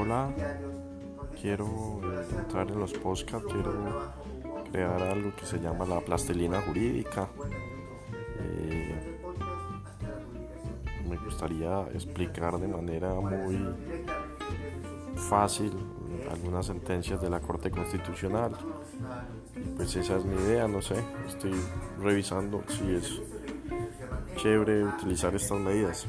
Hola, quiero entrar en los podcasts, quiero crear algo que se llama la plastilina jurídica. Eh, me gustaría explicar de manera muy fácil algunas sentencias de la Corte Constitucional. Pues esa es mi idea, no sé, estoy revisando si es chévere utilizar estas medidas.